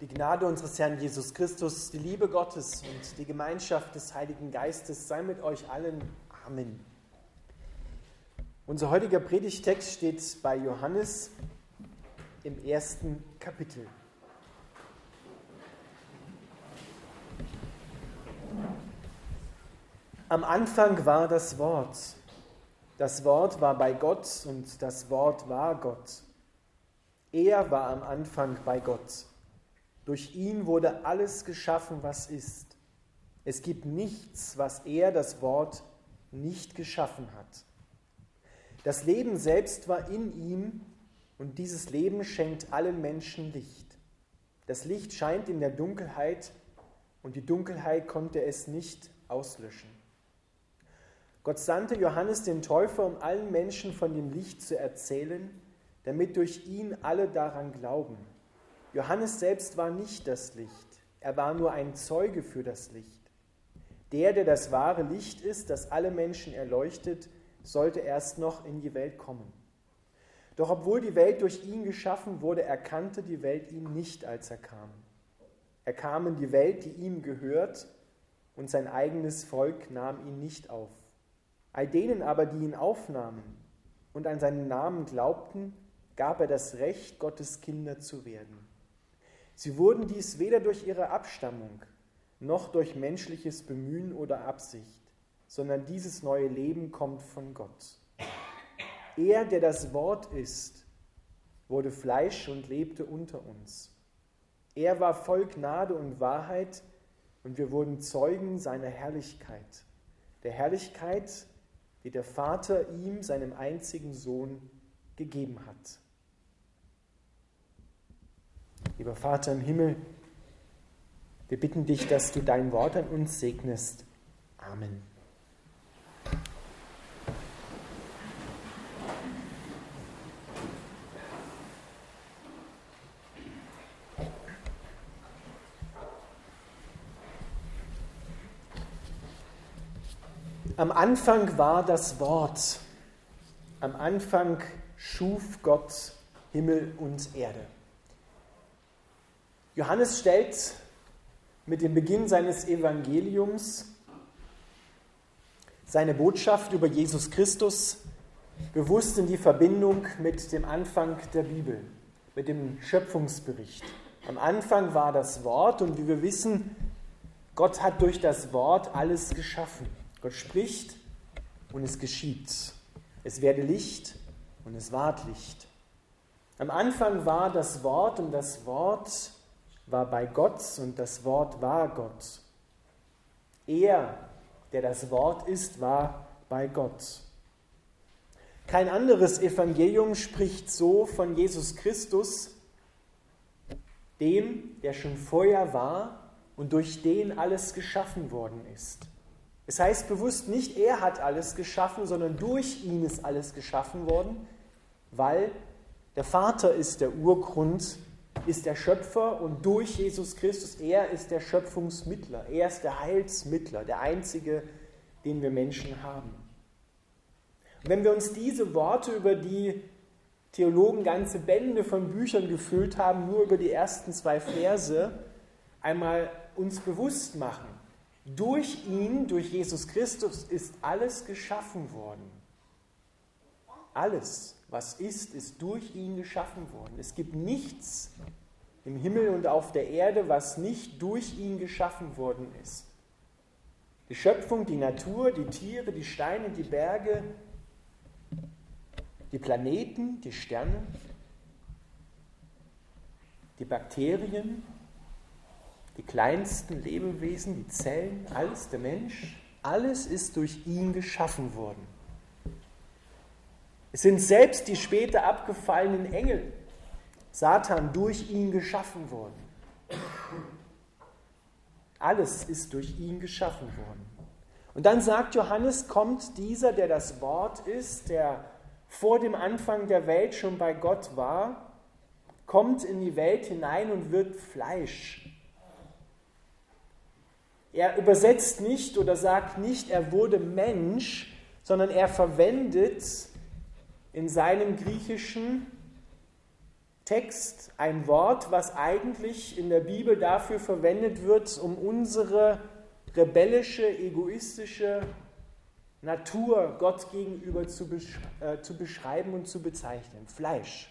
Die Gnade unseres Herrn Jesus Christus, die Liebe Gottes und die Gemeinschaft des Heiligen Geistes sei mit euch allen. Amen. Unser heutiger Predigtext steht bei Johannes im ersten Kapitel. Am Anfang war das Wort. Das Wort war bei Gott und das Wort war Gott. Er war am Anfang bei Gott. Durch ihn wurde alles geschaffen, was ist. Es gibt nichts, was er, das Wort, nicht geschaffen hat. Das Leben selbst war in ihm und dieses Leben schenkt allen Menschen Licht. Das Licht scheint in der Dunkelheit und die Dunkelheit konnte es nicht auslöschen. Gott sandte Johannes den Täufer, um allen Menschen von dem Licht zu erzählen, damit durch ihn alle daran glauben. Johannes selbst war nicht das Licht, er war nur ein Zeuge für das Licht. Der, der das wahre Licht ist, das alle Menschen erleuchtet, sollte erst noch in die Welt kommen. Doch obwohl die Welt durch ihn geschaffen wurde, erkannte die Welt ihn nicht, als er kam. Er kam in die Welt, die ihm gehört, und sein eigenes Volk nahm ihn nicht auf. All denen aber, die ihn aufnahmen und an seinen Namen glaubten, gab er das Recht, Gottes Kinder zu werden. Sie wurden dies weder durch ihre Abstammung noch durch menschliches Bemühen oder Absicht, sondern dieses neue Leben kommt von Gott. Er, der das Wort ist, wurde Fleisch und lebte unter uns. Er war voll Gnade und Wahrheit und wir wurden Zeugen seiner Herrlichkeit, der Herrlichkeit, die der Vater ihm, seinem einzigen Sohn, gegeben hat. Lieber Vater im Himmel, wir bitten dich, dass du dein Wort an uns segnest. Amen. Am Anfang war das Wort. Am Anfang schuf Gott Himmel und Erde. Johannes stellt mit dem Beginn seines Evangeliums seine Botschaft über Jesus Christus bewusst in die Verbindung mit dem Anfang der Bibel, mit dem Schöpfungsbericht. Am Anfang war das Wort und wie wir wissen, Gott hat durch das Wort alles geschaffen. Gott spricht und es geschieht. Es werde Licht und es ward Licht. Am Anfang war das Wort und das Wort war bei Gott und das Wort war Gott. Er, der das Wort ist, war bei Gott. Kein anderes Evangelium spricht so von Jesus Christus, dem, der schon vorher war und durch den alles geschaffen worden ist. Es heißt bewusst nicht, er hat alles geschaffen, sondern durch ihn ist alles geschaffen worden, weil der Vater ist der Urgrund ist der Schöpfer und durch Jesus Christus, er ist der Schöpfungsmittler, er ist der Heilsmittler, der einzige, den wir Menschen haben. Und wenn wir uns diese Worte, über die Theologen ganze Bände von Büchern gefüllt haben, nur über die ersten zwei Verse, einmal uns bewusst machen, durch ihn, durch Jesus Christus ist alles geschaffen worden. Alles was ist, ist durch ihn geschaffen worden. Es gibt nichts im Himmel und auf der Erde, was nicht durch ihn geschaffen worden ist. Die Schöpfung, die Natur, die Tiere, die Steine, die Berge, die Planeten, die Sterne, die Bakterien, die kleinsten Lebewesen, die Zellen, alles, der Mensch, alles ist durch ihn geschaffen worden. Es sind selbst die später abgefallenen Engel, Satan, durch ihn geschaffen worden. Alles ist durch ihn geschaffen worden. Und dann sagt Johannes, kommt dieser, der das Wort ist, der vor dem Anfang der Welt schon bei Gott war, kommt in die Welt hinein und wird Fleisch. Er übersetzt nicht oder sagt nicht, er wurde Mensch, sondern er verwendet in seinem griechischen Text ein Wort, was eigentlich in der Bibel dafür verwendet wird, um unsere rebellische, egoistische Natur Gott gegenüber zu, besch äh, zu beschreiben und zu bezeichnen. Fleisch.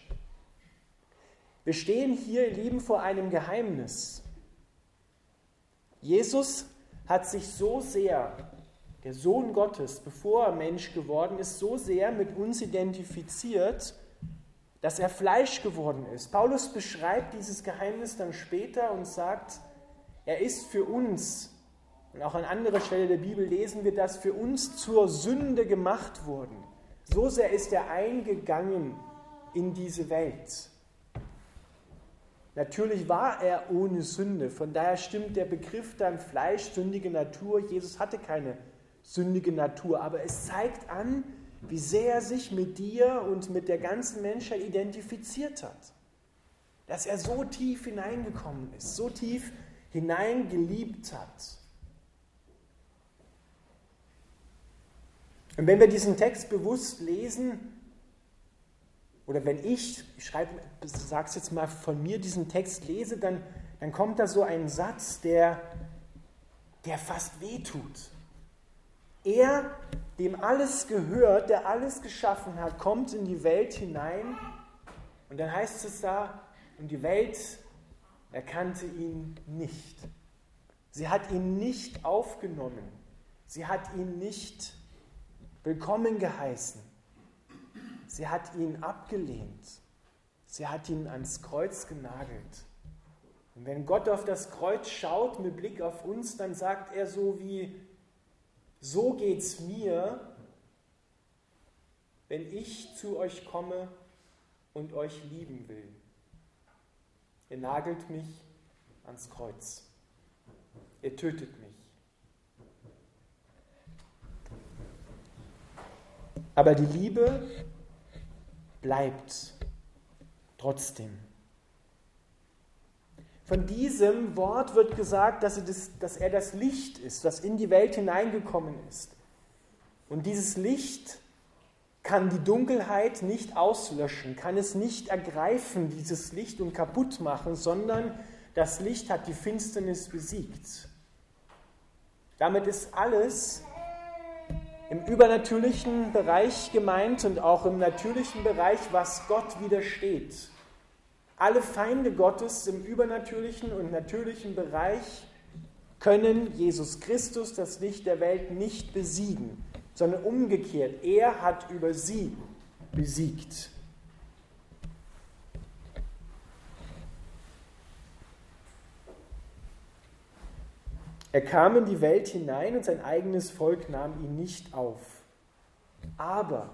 Wir stehen hier, ihr Lieben, vor einem Geheimnis. Jesus hat sich so sehr, der Sohn Gottes, bevor er Mensch geworden ist, so sehr mit uns identifiziert, dass er Fleisch geworden ist. Paulus beschreibt dieses Geheimnis dann später und sagt, er ist für uns, und auch an anderer Stelle der Bibel lesen wir das, für uns zur Sünde gemacht worden. So sehr ist er eingegangen in diese Welt. Natürlich war er ohne Sünde, von daher stimmt der Begriff dann Fleisch, sündige Natur. Jesus hatte keine sündige Natur, aber es zeigt an, wie sehr er sich mit dir und mit der ganzen Menschheit identifiziert hat. Dass er so tief hineingekommen ist, so tief hineingeliebt hat. Und wenn wir diesen Text bewusst lesen, oder wenn ich, ich schreibe, sag's jetzt mal von mir, diesen Text lese, dann, dann kommt da so ein Satz, der, der fast wehtut. Er, dem alles gehört, der alles geschaffen hat, kommt in die Welt hinein und dann heißt es da, und die Welt erkannte ihn nicht. Sie hat ihn nicht aufgenommen. Sie hat ihn nicht willkommen geheißen. Sie hat ihn abgelehnt. Sie hat ihn ans Kreuz genagelt. Und wenn Gott auf das Kreuz schaut mit Blick auf uns, dann sagt er so wie, so geht's mir, wenn ich zu euch komme und euch lieben will. Ihr nagelt mich ans Kreuz. Ihr tötet mich. Aber die Liebe bleibt trotzdem. Von diesem Wort wird gesagt, dass er, das, dass er das Licht ist, das in die Welt hineingekommen ist. Und dieses Licht kann die Dunkelheit nicht auslöschen, kann es nicht ergreifen, dieses Licht und kaputt machen, sondern das Licht hat die Finsternis besiegt. Damit ist alles, im übernatürlichen Bereich gemeint und auch im natürlichen Bereich, was Gott widersteht. Alle Feinde Gottes im übernatürlichen und natürlichen Bereich können Jesus Christus, das Licht der Welt, nicht besiegen, sondern umgekehrt, er hat über sie besiegt. Er kam in die Welt hinein und sein eigenes Volk nahm ihn nicht auf. Aber,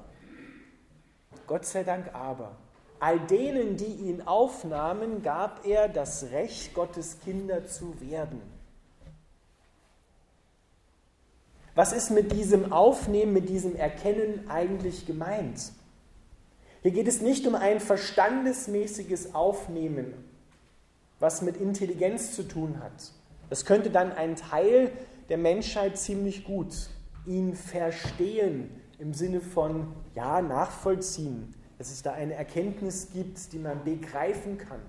Gott sei Dank aber, all denen, die ihn aufnahmen, gab er das Recht, Gottes Kinder zu werden. Was ist mit diesem Aufnehmen, mit diesem Erkennen eigentlich gemeint? Hier geht es nicht um ein verstandesmäßiges Aufnehmen, was mit Intelligenz zu tun hat. Das könnte dann ein Teil der Menschheit ziemlich gut ihn verstehen im Sinne von, ja, nachvollziehen, dass es da eine Erkenntnis gibt, die man begreifen kann.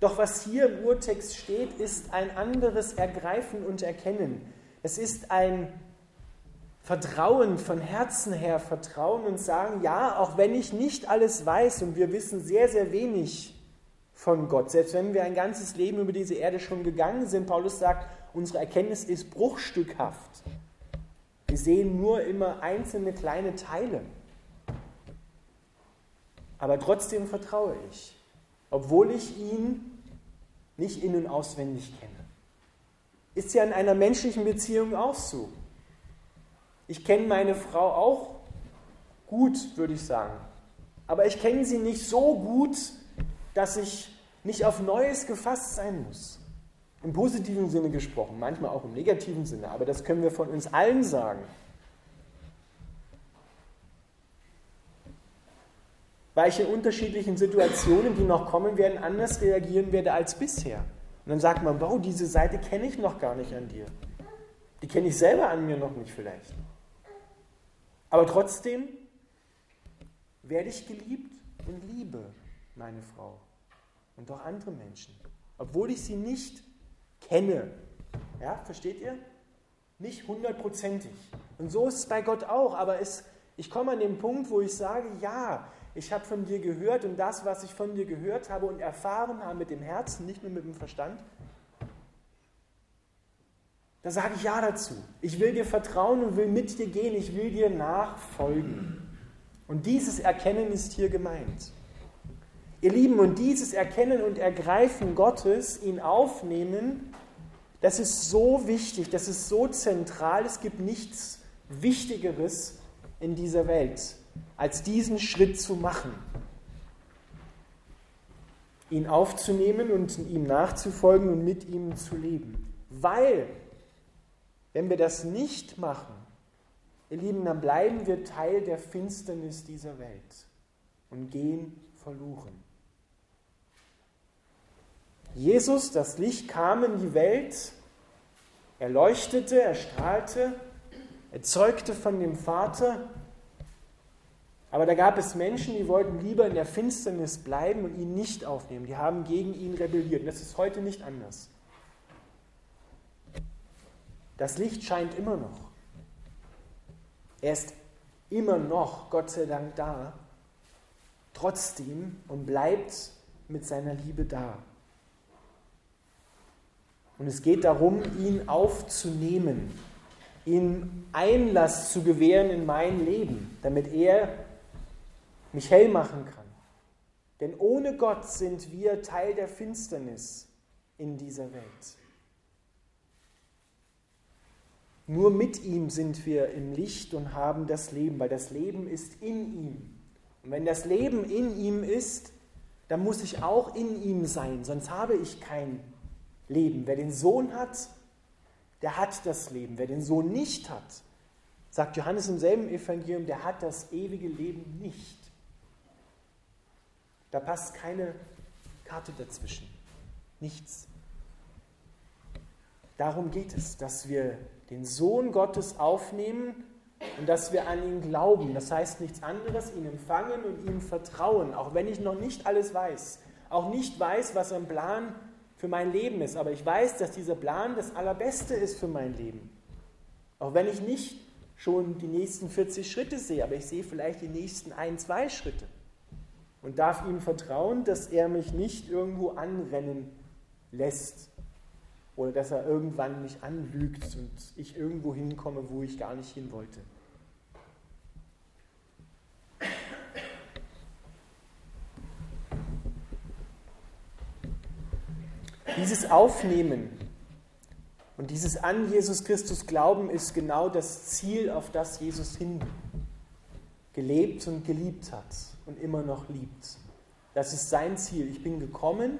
Doch was hier im Urtext steht, ist ein anderes Ergreifen und Erkennen. Es ist ein Vertrauen, von Herzen her Vertrauen und sagen, ja, auch wenn ich nicht alles weiß und wir wissen sehr, sehr wenig von Gott. Selbst wenn wir ein ganzes Leben über diese Erde schon gegangen sind, Paulus sagt, unsere Erkenntnis ist bruchstückhaft. Wir sehen nur immer einzelne kleine Teile. Aber trotzdem vertraue ich, obwohl ich ihn nicht in und auswendig kenne. Ist ja in einer menschlichen Beziehung auch so. Ich kenne meine Frau auch gut, würde ich sagen. Aber ich kenne sie nicht so gut, dass ich nicht auf Neues gefasst sein muss. Im positiven Sinne gesprochen, manchmal auch im negativen Sinne, aber das können wir von uns allen sagen. Weil ich in unterschiedlichen Situationen, die noch kommen werden, anders reagieren werde als bisher. Und dann sagt man, wow, diese Seite kenne ich noch gar nicht an dir. Die kenne ich selber an mir noch nicht vielleicht. Aber trotzdem werde ich geliebt und liebe meine Frau. und auch andere Menschen, obwohl ich sie nicht kenne. Ja, versteht ihr? Nicht hundertprozentig. Und so ist es bei Gott auch, aber es, ich komme an den Punkt, wo ich sage, ja, ich habe von dir gehört und das, was ich von dir gehört habe und erfahren habe mit dem Herzen, nicht nur mit dem Verstand, da sage ich ja dazu. Ich will dir vertrauen und will mit dir gehen, ich will dir nachfolgen. Und dieses Erkennen ist hier gemeint. Ihr Lieben, und dieses Erkennen und Ergreifen Gottes, ihn aufnehmen, das ist so wichtig, das ist so zentral, es gibt nichts Wichtigeres in dieser Welt, als diesen Schritt zu machen. Ihn aufzunehmen und ihm nachzufolgen und mit ihm zu leben. Weil, wenn wir das nicht machen, ihr Lieben, dann bleiben wir Teil der Finsternis dieser Welt und gehen verloren. Jesus, das Licht kam in die Welt, er leuchtete, er strahlte, er zeugte von dem Vater, aber da gab es Menschen, die wollten lieber in der Finsternis bleiben und ihn nicht aufnehmen. Die haben gegen ihn rebelliert. Und das ist heute nicht anders. Das Licht scheint immer noch. Er ist immer noch, Gott sei Dank, da, trotzdem und bleibt mit seiner Liebe da. Und es geht darum, ihn aufzunehmen, ihm Einlass zu gewähren in mein Leben, damit er mich hell machen kann. Denn ohne Gott sind wir Teil der Finsternis in dieser Welt. Nur mit ihm sind wir im Licht und haben das Leben, weil das Leben ist in ihm. Und wenn das Leben in ihm ist, dann muss ich auch in ihm sein, sonst habe ich kein Leben. Wer den Sohn hat, der hat das Leben. Wer den Sohn nicht hat, sagt Johannes im selben Evangelium, der hat das ewige Leben nicht. Da passt keine Karte dazwischen. Nichts. Darum geht es, dass wir den Sohn Gottes aufnehmen und dass wir an ihn glauben. Das heißt nichts anderes, ihn empfangen und ihm vertrauen, auch wenn ich noch nicht alles weiß, auch nicht weiß, was ein Plan für mein Leben ist. Aber ich weiß, dass dieser Plan das Allerbeste ist für mein Leben. Auch wenn ich nicht schon die nächsten 40 Schritte sehe, aber ich sehe vielleicht die nächsten ein, zwei Schritte. Und darf ihm vertrauen, dass er mich nicht irgendwo anrennen lässt. Oder dass er irgendwann mich anlügt und ich irgendwo hinkomme, wo ich gar nicht hin wollte. Dieses Aufnehmen und dieses an Jesus Christus Glauben ist genau das Ziel, auf das Jesus hin gelebt und geliebt hat und immer noch liebt. Das ist sein Ziel. Ich bin gekommen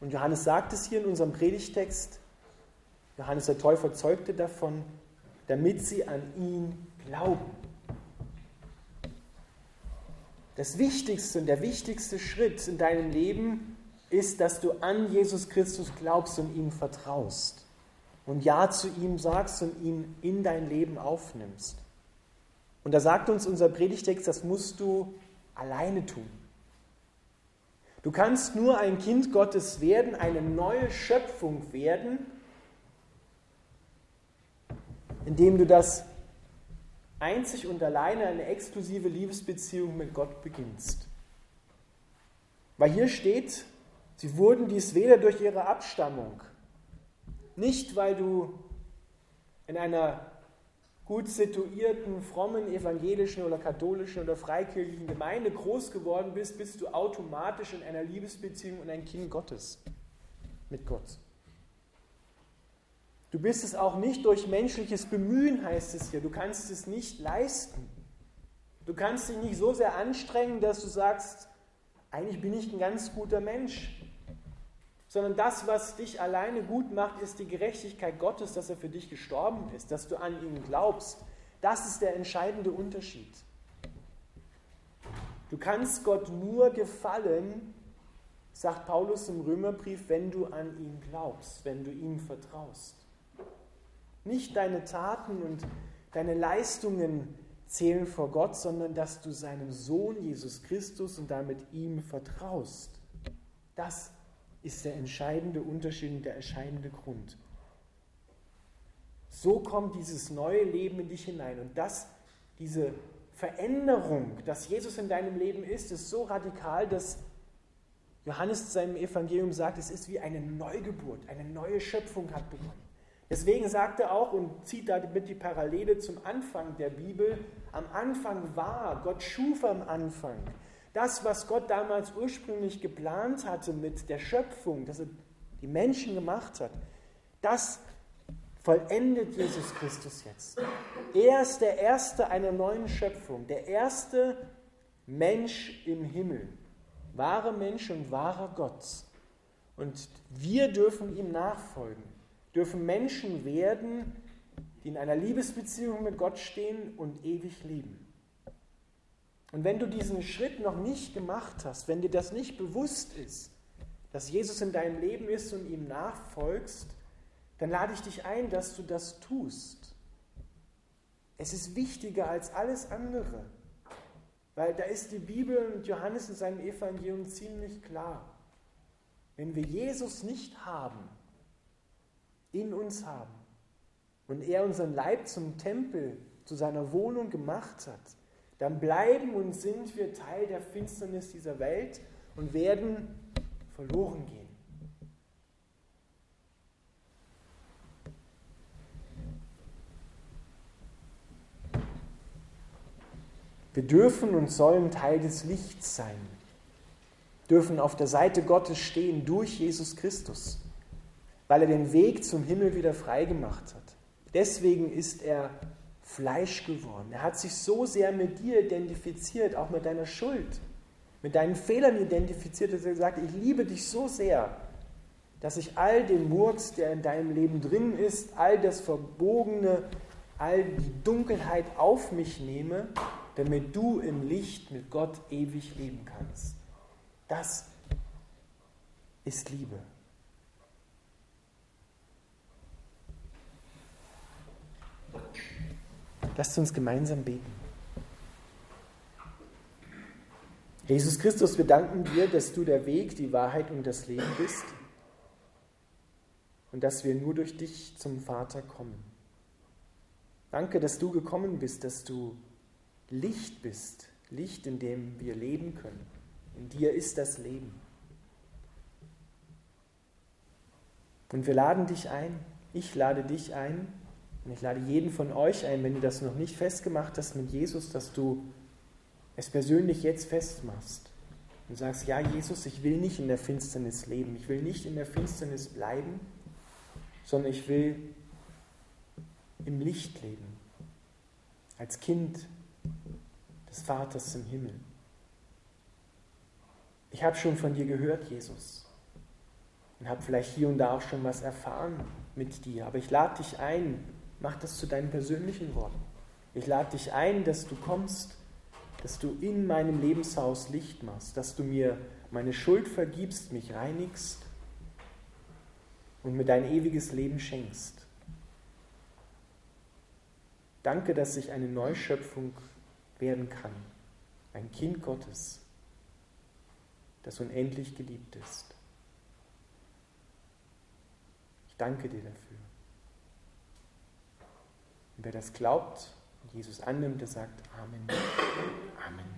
und Johannes sagt es hier in unserem Predigtext. Johannes der Täufer zeugte davon, damit sie an ihn glauben. Das Wichtigste und der wichtigste Schritt in deinem Leben ist, dass du an Jesus Christus glaubst und ihm vertraust und Ja zu ihm sagst und ihn in dein Leben aufnimmst. Und da sagt uns unser Predigtext, das musst du alleine tun. Du kannst nur ein Kind Gottes werden, eine neue Schöpfung werden, indem du das einzig und alleine eine exklusive Liebesbeziehung mit Gott beginnst. Weil hier steht, Sie wurden dies weder durch ihre Abstammung, nicht weil du in einer gut situierten, frommen, evangelischen oder katholischen oder freikirchlichen Gemeinde groß geworden bist, bist du automatisch in einer Liebesbeziehung und ein Kind Gottes mit Gott. Du bist es auch nicht durch menschliches Bemühen, heißt es hier. Du kannst es nicht leisten. Du kannst dich nicht so sehr anstrengen, dass du sagst, eigentlich bin ich ein ganz guter Mensch sondern das, was dich alleine gut macht, ist die Gerechtigkeit Gottes, dass er für dich gestorben ist, dass du an ihn glaubst. Das ist der entscheidende Unterschied. Du kannst Gott nur gefallen, sagt Paulus im Römerbrief, wenn du an ihn glaubst, wenn du ihm vertraust. Nicht deine Taten und deine Leistungen zählen vor Gott, sondern dass du seinem Sohn Jesus Christus und damit ihm vertraust. Das ist der entscheidende Unterschied und der entscheidende Grund. So kommt dieses neue Leben in dich hinein. Und das, diese Veränderung, dass Jesus in deinem Leben ist, ist so radikal, dass Johannes seinem Evangelium sagt, es ist wie eine Neugeburt, eine neue Schöpfung hat begonnen. Deswegen sagt er auch und zieht damit die Parallele zum Anfang der Bibel, am Anfang war, Gott schuf am Anfang. Das, was Gott damals ursprünglich geplant hatte mit der Schöpfung, dass er die Menschen gemacht hat, das vollendet Jesus Christus jetzt. Er ist der Erste einer neuen Schöpfung, der erste Mensch im Himmel, wahre Mensch und wahrer Gott. Und wir dürfen ihm nachfolgen, dürfen Menschen werden, die in einer Liebesbeziehung mit Gott stehen und ewig leben. Und wenn du diesen Schritt noch nicht gemacht hast, wenn dir das nicht bewusst ist, dass Jesus in deinem Leben ist und ihm nachfolgst, dann lade ich dich ein, dass du das tust. Es ist wichtiger als alles andere, weil da ist die Bibel und Johannes in seinem Evangelium ziemlich klar. Wenn wir Jesus nicht haben, in uns haben, und er unseren Leib zum Tempel, zu seiner Wohnung gemacht hat, dann bleiben und sind wir Teil der Finsternis dieser Welt und werden verloren gehen. Wir dürfen und sollen Teil des Lichts sein, dürfen auf der Seite Gottes stehen durch Jesus Christus, weil er den Weg zum Himmel wieder freigemacht hat. Deswegen ist er Fleisch geworden. Er hat sich so sehr mit dir identifiziert, auch mit deiner Schuld, mit deinen Fehlern identifiziert, dass er sagt, ich liebe dich so sehr, dass ich all den Murks, der in deinem Leben drin ist, all das Verbogene, all die Dunkelheit auf mich nehme, damit du im Licht mit Gott ewig leben kannst. Das ist Liebe. Lasst uns gemeinsam beten. Jesus Christus, wir danken dir, dass du der Weg, die Wahrheit und das Leben bist und dass wir nur durch dich zum Vater kommen. Danke, dass du gekommen bist, dass du Licht bist, Licht, in dem wir leben können. In dir ist das Leben. Und wir laden dich ein, ich lade dich ein, und ich lade jeden von euch ein, wenn du das noch nicht festgemacht hast mit Jesus, dass du es persönlich jetzt festmachst und sagst, ja Jesus, ich will nicht in der Finsternis leben, ich will nicht in der Finsternis bleiben, sondern ich will im Licht leben, als Kind des Vaters im Himmel. Ich habe schon von dir gehört, Jesus, und habe vielleicht hier und da auch schon was erfahren mit dir, aber ich lade dich ein, Mach das zu deinen persönlichen Worten. Ich lade dich ein, dass du kommst, dass du in meinem Lebenshaus Licht machst, dass du mir meine Schuld vergibst, mich reinigst und mir dein ewiges Leben schenkst. Danke, dass ich eine Neuschöpfung werden kann, ein Kind Gottes, das unendlich geliebt ist. Ich danke dir dafür. Und wer das glaubt und Jesus annimmt, der sagt Amen. Amen.